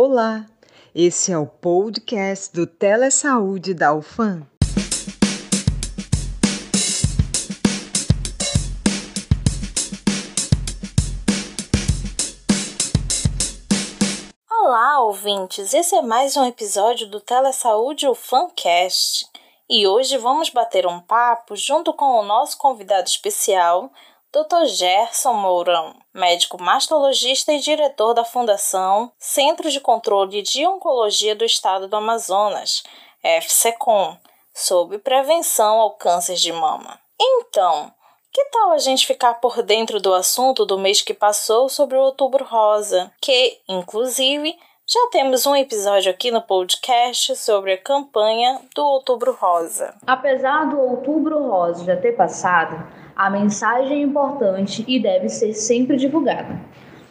Olá, esse é o podcast do Telesaúde da UFAM. Olá, ouvintes! Esse é mais um episódio do Telesaúde UFAMcast e hoje vamos bater um papo junto com o nosso convidado especial, Dr. Gerson Mourão, médico mastologista e diretor da Fundação Centro de Controle de Oncologia do Estado do Amazonas, FCCOM, sobre prevenção ao câncer de mama. Então, que tal a gente ficar por dentro do assunto do mês que passou sobre o Outubro Rosa, que, inclusive, já temos um episódio aqui no podcast sobre a campanha do Outubro Rosa. Apesar do Outubro Rosa já ter passado, a mensagem é importante e deve ser sempre divulgada.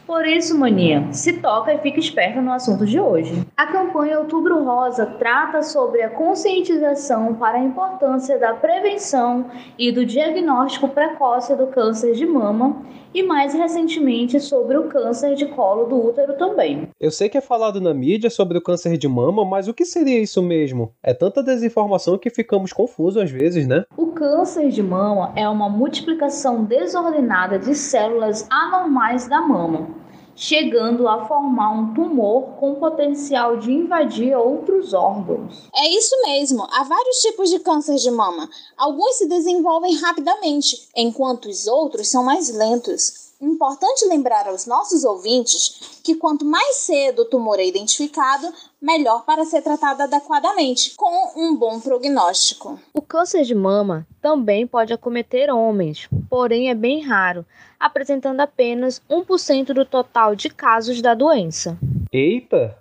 Por isso, Mania, se toca e fica esperta no assunto de hoje. A campanha Outubro Rosa trata sobre a conscientização para a importância da prevenção e do diagnóstico precoce do câncer de mama e mais recentemente sobre o câncer de colo do útero também. Eu sei que é falado na mídia sobre o câncer de mama, mas o que seria isso mesmo? É tanta desinformação que ficamos confusos às vezes, né? O câncer de mama é uma multiplicação desordenada de células anormais da mama chegando a formar um tumor com potencial de invadir outros órgãos. É isso mesmo, há vários tipos de câncer de mama. Alguns se desenvolvem rapidamente, enquanto os outros são mais lentos. Importante lembrar aos nossos ouvintes que quanto mais cedo o tumor é identificado, melhor para ser tratado adequadamente, com um bom prognóstico. O câncer de mama também pode acometer homens, porém é bem raro, apresentando apenas 1% do total de casos da doença. Eita!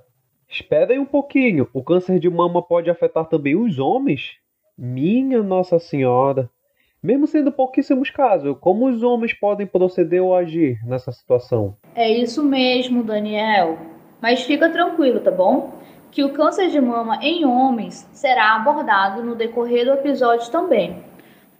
Espera aí um pouquinho, o câncer de mama pode afetar também os homens? Minha Nossa Senhora! Mesmo sendo pouquíssimos casos, como os homens podem proceder ou agir nessa situação? É isso mesmo, Daniel. Mas fica tranquilo, tá bom? Que o câncer de mama em homens será abordado no decorrer do episódio também.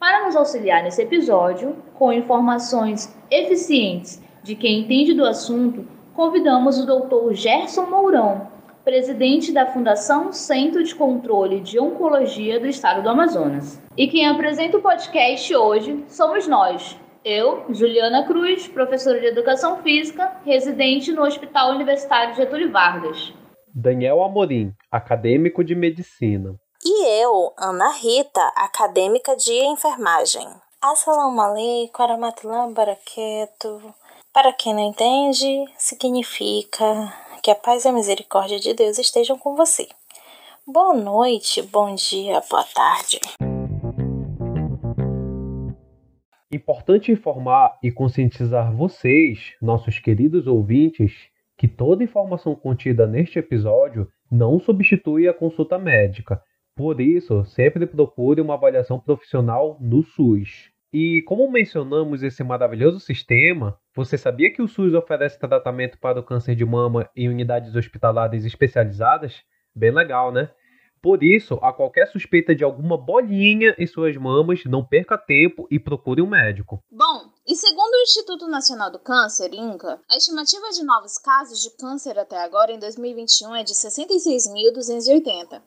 Para nos auxiliar nesse episódio, com informações eficientes de quem entende do assunto, convidamos o Dr. Gerson Mourão, presidente da Fundação Centro de Controle de Oncologia do Estado do Amazonas. E quem apresenta o podcast hoje somos nós. Eu, Juliana Cruz, professora de Educação Física, residente no Hospital Universitário Getúlio Vargas. Daniel Amorim, acadêmico de Medicina. E eu, Ana Rita, acadêmica de Enfermagem. Assalamu alaikum warahmatullahi wabarakatuh. Para quem não entende, significa que a paz e a misericórdia de Deus estejam com você. Boa noite, bom dia, boa tarde. Importante informar e conscientizar vocês, nossos queridos ouvintes, que toda informação contida neste episódio não substitui a consulta médica. Por isso, sempre procure uma avaliação profissional no SUS. E como mencionamos esse maravilhoso sistema, você sabia que o SUS oferece tratamento para o câncer de mama em unidades hospitalares especializadas? Bem legal, né? Por isso, a qualquer suspeita de alguma bolinha em suas mamas, não perca tempo e procure um médico. Bom, e segundo o Instituto Nacional do Câncer, INCA, a estimativa de novos casos de câncer até agora em 2021 é de 66.280.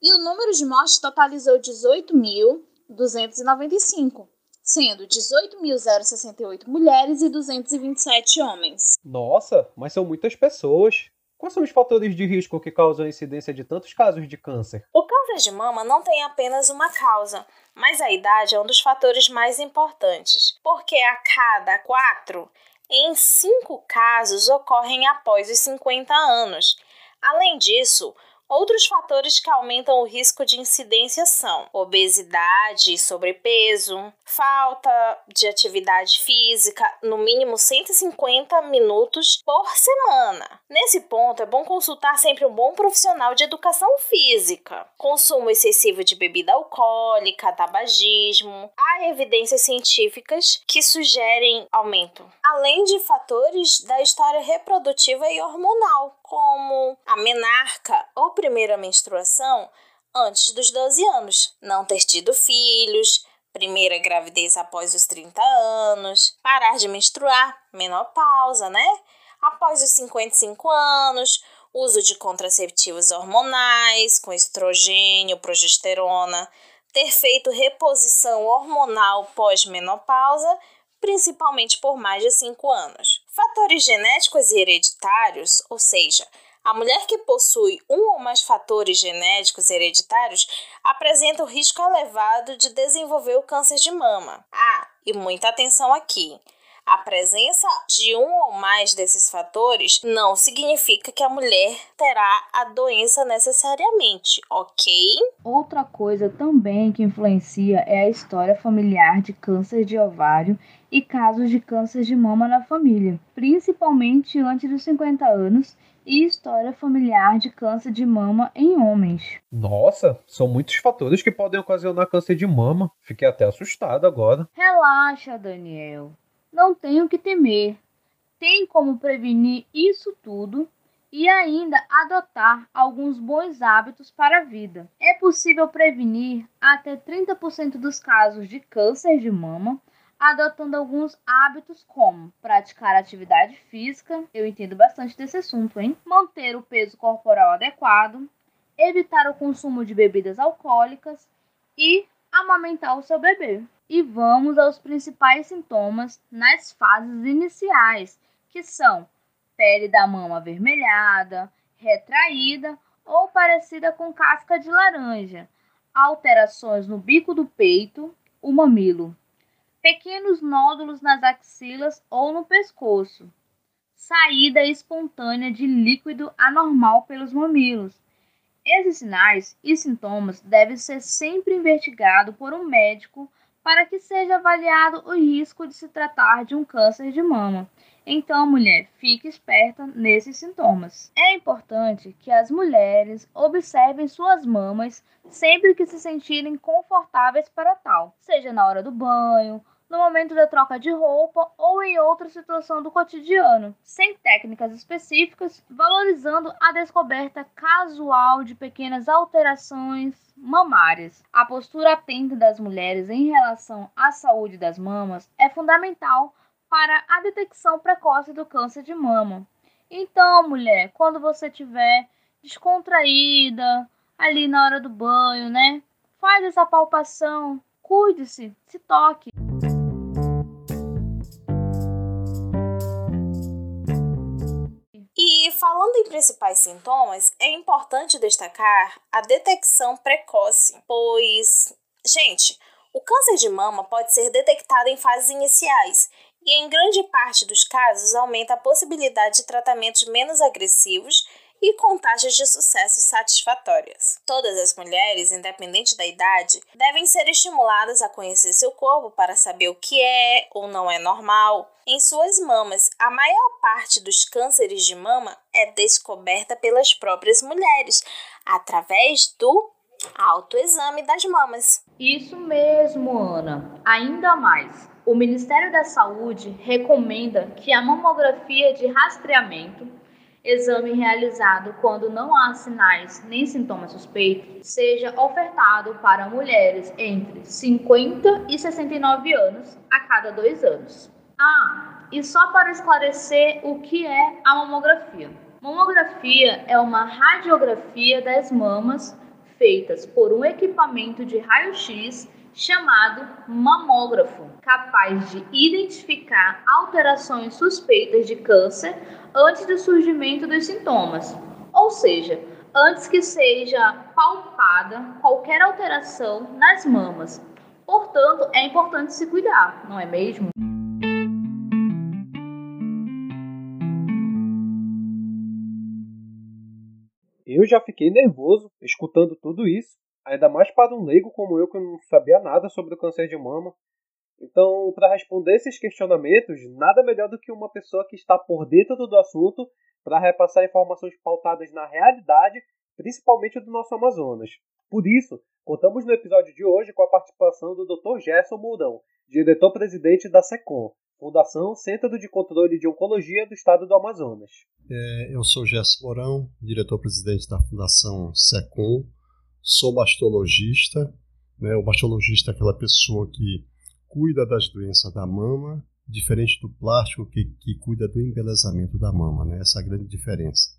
E o número de mortes totalizou 18.295 sendo 18.068 mulheres e 227 homens. Nossa, mas são muitas pessoas. Quais são os fatores de risco que causam a incidência de tantos casos de câncer? O câncer de mama não tem apenas uma causa, mas a idade é um dos fatores mais importantes, porque a cada quatro em cinco casos ocorrem após os 50 anos. Além disso, Outros fatores que aumentam o risco de incidência são obesidade e sobrepeso, falta de atividade física, no mínimo 150 minutos por semana. Nesse ponto, é bom consultar sempre um bom profissional de educação física. Consumo excessivo de bebida alcoólica, tabagismo. Há evidências científicas que sugerem aumento, além de fatores da história reprodutiva e hormonal, como a menarca ou primeira menstruação antes dos 12 anos, não ter tido filhos, primeira gravidez após os 30 anos, parar de menstruar, menopausa, né? Após os 55 anos, uso de contraceptivos hormonais, com estrogênio, progesterona, ter feito reposição hormonal pós-menopausa, principalmente por mais de 5 anos. Fatores genéticos e hereditários, ou seja, a mulher que possui um ou mais fatores genéticos hereditários apresenta o risco elevado de desenvolver o câncer de mama. Ah, e muita atenção aqui. A presença de um ou mais desses fatores não significa que a mulher terá a doença necessariamente, ok? Outra coisa também que influencia é a história familiar de câncer de ovário e casos de câncer de mama na família, principalmente antes dos 50 anos e história familiar de câncer de mama em homens. Nossa, são muitos fatores que podem ocasionar câncer de mama. Fiquei até assustado agora. Relaxa, Daniel. Não tem o que temer. Tem como prevenir isso tudo e ainda adotar alguns bons hábitos para a vida. É possível prevenir até 30% dos casos de câncer de mama adotando alguns hábitos como praticar atividade física, eu entendo bastante desse assunto, hein? Manter o peso corporal adequado, evitar o consumo de bebidas alcoólicas e amamentar o seu bebê. E vamos aos principais sintomas nas fases iniciais, que são pele da mama avermelhada, retraída ou parecida com casca de laranja, alterações no bico do peito, o mamilo pequenos nódulos nas axilas ou no pescoço, saída espontânea de líquido anormal pelos mamilos. Esses sinais e sintomas devem ser sempre investigados por um médico para que seja avaliado o risco de se tratar de um câncer de mama. Então, mulher, fique esperta nesses sintomas. É importante que as mulheres observem suas mamas sempre que se sentirem confortáveis para tal, seja na hora do banho, no momento da troca de roupa ou em outra situação do cotidiano, sem técnicas específicas, valorizando a descoberta casual de pequenas alterações mamárias. A postura atenta das mulheres em relação à saúde das mamas é fundamental para a detecção precoce do câncer de mama. Então, mulher, quando você estiver descontraída ali na hora do banho, né? Faz essa palpação, cuide-se, se toque. Falando em principais sintomas, é importante destacar a detecção precoce, pois, gente, o câncer de mama pode ser detectado em fases iniciais e, em grande parte dos casos, aumenta a possibilidade de tratamentos menos agressivos e com taxas de sucesso satisfatórias. Todas as mulheres, independente da idade, devem ser estimuladas a conhecer seu corpo para saber o que é ou não é normal. Em suas mamas, a maior parte dos cânceres de mama é descoberta pelas próprias mulheres através do autoexame das mamas. Isso mesmo, Ana. Ainda mais, o Ministério da Saúde recomenda que a mamografia de rastreamento exame realizado quando não há sinais nem sintomas suspeitos seja ofertado para mulheres entre 50 e 69 anos a cada dois anos. Ah, e só para esclarecer o que é a mamografia. Mamografia é uma radiografia das mamas feitas por um equipamento de raio-x chamado mamógrafo, capaz de identificar alterações suspeitas de câncer antes do surgimento dos sintomas, ou seja, antes que seja palpada qualquer alteração nas mamas. Portanto, é importante se cuidar, não é mesmo? Eu já fiquei nervoso escutando tudo isso ainda mais para um leigo como eu que não sabia nada sobre o câncer de mama. Então, para responder esses questionamentos, nada melhor do que uma pessoa que está por dentro do assunto para repassar informações pautadas na realidade, principalmente do nosso Amazonas. Por isso, contamos no episódio de hoje com a participação do Dr. Gerson Moldão, diretor-presidente da SECOM, Fundação Centro de Controle de Oncologia do Estado do Amazonas. É, eu sou Gerson Mourão, diretor-presidente da Fundação SECOM, sou mastologista. Né? O mastologista é aquela pessoa que cuida das doenças da mama, diferente do plástico que, que cuida do embelezamento da mama. Né? Essa é a grande diferença.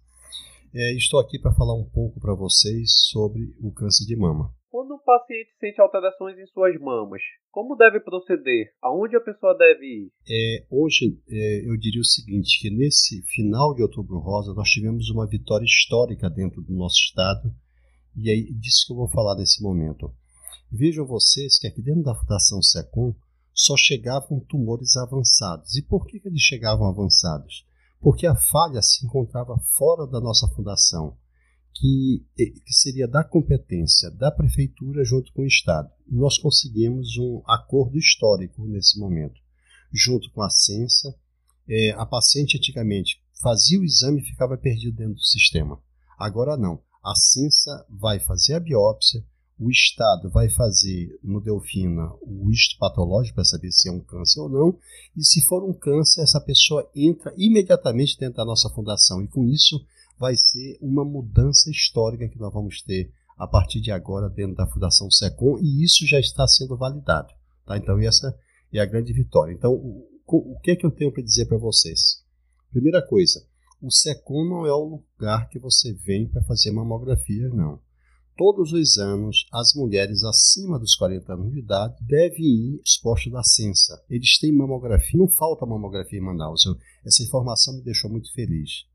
É, estou aqui para falar um pouco para vocês sobre o câncer de mama. Quando um paciente sente alterações em suas mamas, como deve proceder? Aonde a pessoa deve ir? É, hoje é, eu diria o seguinte, que nesse final de Outubro Rosa nós tivemos uma vitória histórica dentro do nosso estado e é disso que eu vou falar nesse momento. Vejam vocês que aqui dentro da Fundação Secom só chegavam tumores avançados. E por que, que eles chegavam avançados? Porque a falha se encontrava fora da nossa fundação que, que seria da competência da prefeitura junto com o Estado. Nós conseguimos um acordo histórico nesse momento, junto com a Censa. É, a paciente antigamente fazia o exame e ficava perdido dentro do sistema. Agora não. A Censa vai fazer a biópsia, o Estado vai fazer no Delfina o histopatológico para saber se é um câncer ou não, e se for um câncer, essa pessoa entra imediatamente dentro da nossa fundação, e com isso vai ser uma mudança histórica que nós vamos ter a partir de agora dentro da Fundação SECOM e isso já está sendo validado. Tá? Então, essa é a grande vitória. Então, o, o que é que eu tenho para dizer para vocês? Primeira coisa, o SECOM não é o lugar que você vem para fazer mamografia, não. Todos os anos, as mulheres acima dos 40 anos de idade devem ir aos postos da Censa. Eles têm mamografia, não falta mamografia em Manaus. Essa informação me deixou muito feliz.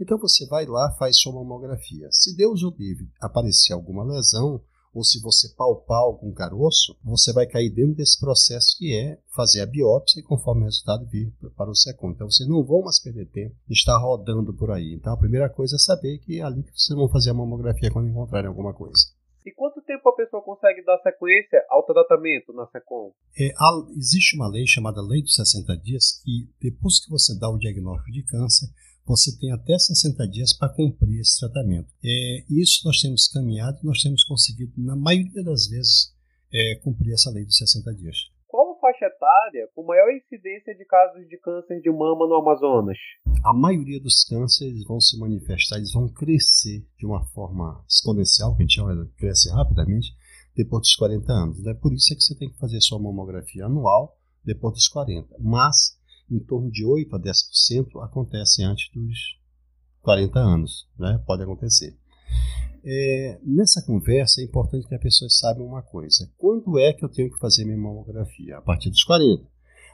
Então você vai lá, faz sua mamografia. Se Deus o livre aparecer alguma lesão, ou se você palpar algum caroço, você vai cair dentro desse processo que é fazer a biópsia e conforme o resultado vir para o segundo. Então vocês não vão mais perder tempo em estar rodando por aí. Então a primeira coisa é saber que é ali que vocês vão fazer a mamografia quando encontrarem alguma coisa. Tempo a pessoa consegue dar sequência ao tratamento na SECOM? É, há, existe uma lei chamada Lei dos 60 Dias que, depois que você dá o diagnóstico de câncer, você tem até 60 dias para cumprir esse tratamento. É, isso nós temos caminhado, nós temos conseguido, na maioria das vezes, é, cumprir essa lei dos 60 dias. Etária com maior incidência de casos de câncer de mama no Amazonas? A maioria dos cânceres vão se manifestar, eles vão crescer de uma forma exponencial, que a gente chama de crescer rapidamente, depois dos 40 anos. Né? Por isso é que você tem que fazer sua mamografia anual depois dos 40. Mas em torno de 8 a 10% acontecem antes dos 40 anos, né? Pode acontecer. É, nessa conversa é importante que a pessoa saiba uma coisa: quando é que eu tenho que fazer minha mamografia? A partir dos 40.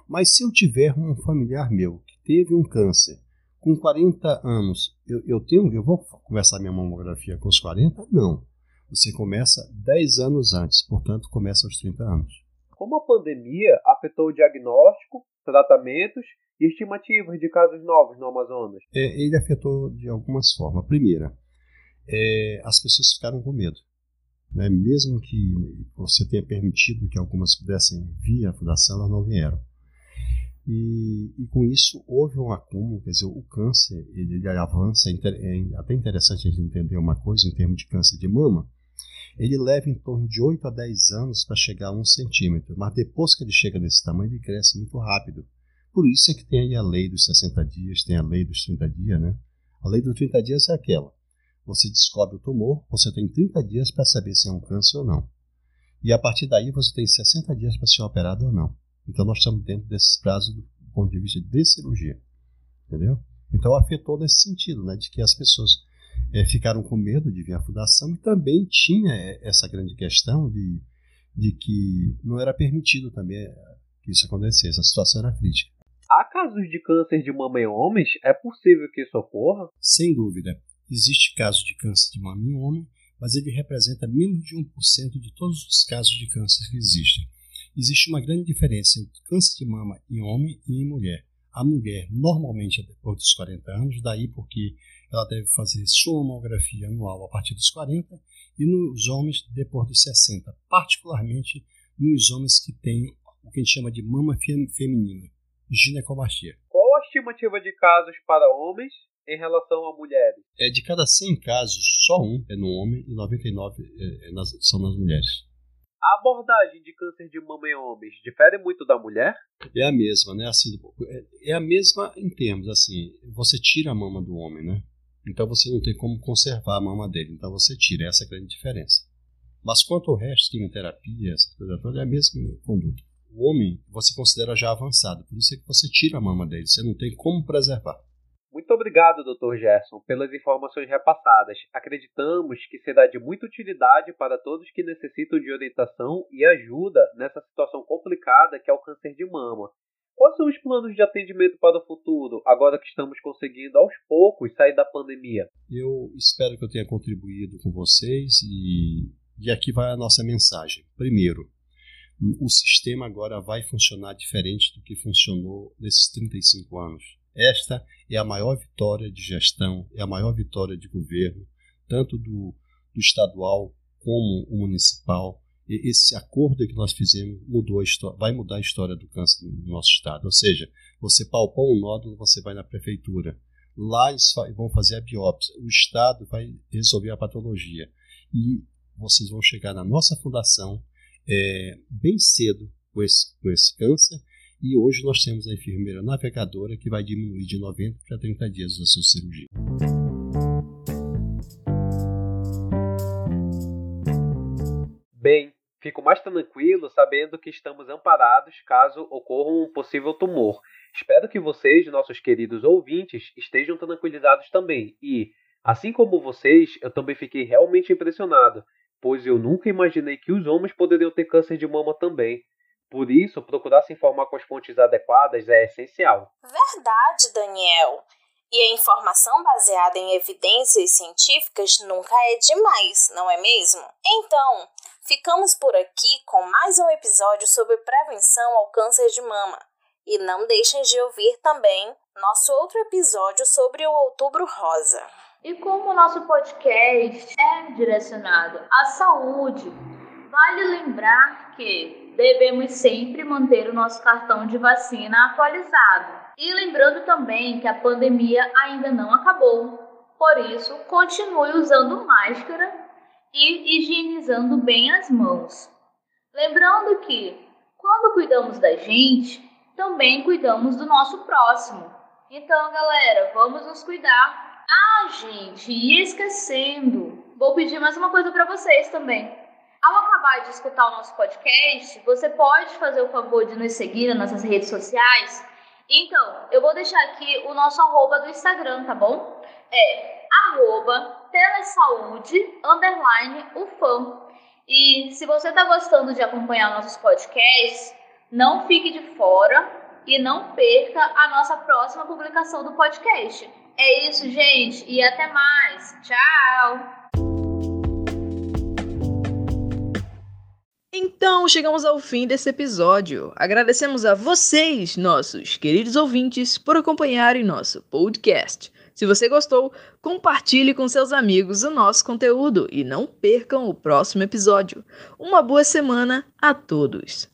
Mas se eu tiver um familiar meu que teve um câncer com 40 anos, eu, eu tenho, eu vou começar minha mamografia com os 40? Não. Você começa 10 anos antes, portanto, começa aos 30 anos. Como a pandemia afetou o diagnóstico tratamentos e estimativas de casos novos no Amazonas? É, ele afetou de algumas formas. A primeira, é, as pessoas ficaram com medo. Né? Mesmo que você tenha permitido que algumas pudessem vir à fundação, elas não vieram. E, e, com isso houve um acúmulo, quer dizer, o câncer ele, ele avança, é, é até interessante a gente entender uma coisa em termos de câncer de mama, ele leva em torno de 8 a 10 anos para chegar a 1 centímetro, mas depois que ele chega nesse tamanho, ele cresce muito rápido. Por isso é que tem aí a lei dos 60 dias, tem a lei dos 30 dias, né? A lei dos 30 dias é aquela. Você descobre o tumor, você tem 30 dias para saber se é um câncer ou não. E a partir daí você tem 60 dias para ser operado ou não. Então nós estamos dentro desses prazos do ponto de vista de cirurgia. Entendeu? Então afetou nesse sentido, né? De que as pessoas é, ficaram com medo de vir à fundação e também tinha é, essa grande questão de, de que não era permitido também é, que isso acontecesse, a situação era crítica. Há casos de câncer de mama em homens? É possível que isso ocorra? Sem dúvida. Existe casos de câncer de mama em homem, mas ele representa menos de 1% de todos os casos de câncer que existem. Existe uma grande diferença entre câncer de mama em homem e em mulher. A mulher normalmente é depois dos 40 anos, daí porque ela deve fazer sua mamografia anual a partir dos 40 e nos homens depois dos 60, particularmente nos homens que têm o que a gente chama de mama feminina, ginecomastia. Qual a estimativa de casos para homens em relação a mulheres? É de cada 100 casos, só um é no homem e 99 é, é nas, são nas mulheres. A abordagem de câncer de mama em homens difere muito da mulher? É a mesma, né? Assim, é, é a mesma em termos, assim, você tira a mama do homem, né? Então você não tem como conservar a mama dele, então você tira, essa é a grande diferença. Mas quanto ao resto, quimioterapia, essa coisa toda, é a mesma conduta. O homem você considera já avançado, por isso é que você tira a mama dele, você não tem como preservar. Muito obrigado, Dr. Gerson, pelas informações repassadas. Acreditamos que será de muita utilidade para todos que necessitam de orientação e ajuda nessa situação complicada que é o câncer de mama. Quais são os planos de atendimento para o futuro, agora que estamos conseguindo aos poucos sair da pandemia? Eu espero que eu tenha contribuído com vocês e, e aqui vai a nossa mensagem. Primeiro, o sistema agora vai funcionar diferente do que funcionou nesses 35 anos. Esta é a maior vitória de gestão, é a maior vitória de governo, tanto do, do estadual como o municipal. E esse acordo que nós fizemos mudou a história, vai mudar a história do câncer no nosso estado. Ou seja, você palpou um nódulo, você vai na prefeitura. Lá eles vão fazer a biópsia. O estado vai resolver a patologia. E vocês vão chegar na nossa fundação é, bem cedo com esse, com esse câncer e hoje nós temos a enfermeira navegadora que vai diminuir de 90 para 30 dias a sua cirurgia. Bem, fico mais tranquilo sabendo que estamos amparados caso ocorra um possível tumor. Espero que vocês, nossos queridos ouvintes, estejam tranquilizados também. E, assim como vocês, eu também fiquei realmente impressionado, pois eu nunca imaginei que os homens poderiam ter câncer de mama também. Por isso, procurar se informar com as fontes adequadas é essencial. Verdade, Daniel. E a informação baseada em evidências científicas nunca é demais, não é mesmo? Então, ficamos por aqui com mais um episódio sobre prevenção ao câncer de mama. E não deixem de ouvir também nosso outro episódio sobre o Outubro Rosa. E como o nosso podcast é direcionado à saúde, vale lembrar que devemos sempre manter o nosso cartão de vacina atualizado. E lembrando também que a pandemia ainda não acabou, por isso, continue usando máscara e higienizando bem as mãos. Lembrando que, quando cuidamos da gente, também cuidamos do nosso próximo. Então, galera, vamos nos cuidar. Ah, gente, e esquecendo, vou pedir mais uma coisa para vocês também. Ao acabar de escutar o nosso podcast, você pode fazer o favor de nos seguir nas nossas redes sociais. Então, eu vou deixar aqui o nosso arroba do Instagram, tá bom? É arroba telesaude underline ufam. E se você está gostando de acompanhar nossos podcasts, não fique de fora e não perca a nossa próxima publicação do podcast. É isso, gente, e até mais. Tchau! Então, chegamos ao fim desse episódio. Agradecemos a vocês, nossos queridos ouvintes, por acompanharem nosso podcast. Se você gostou, compartilhe com seus amigos o nosso conteúdo e não percam o próximo episódio. Uma boa semana a todos!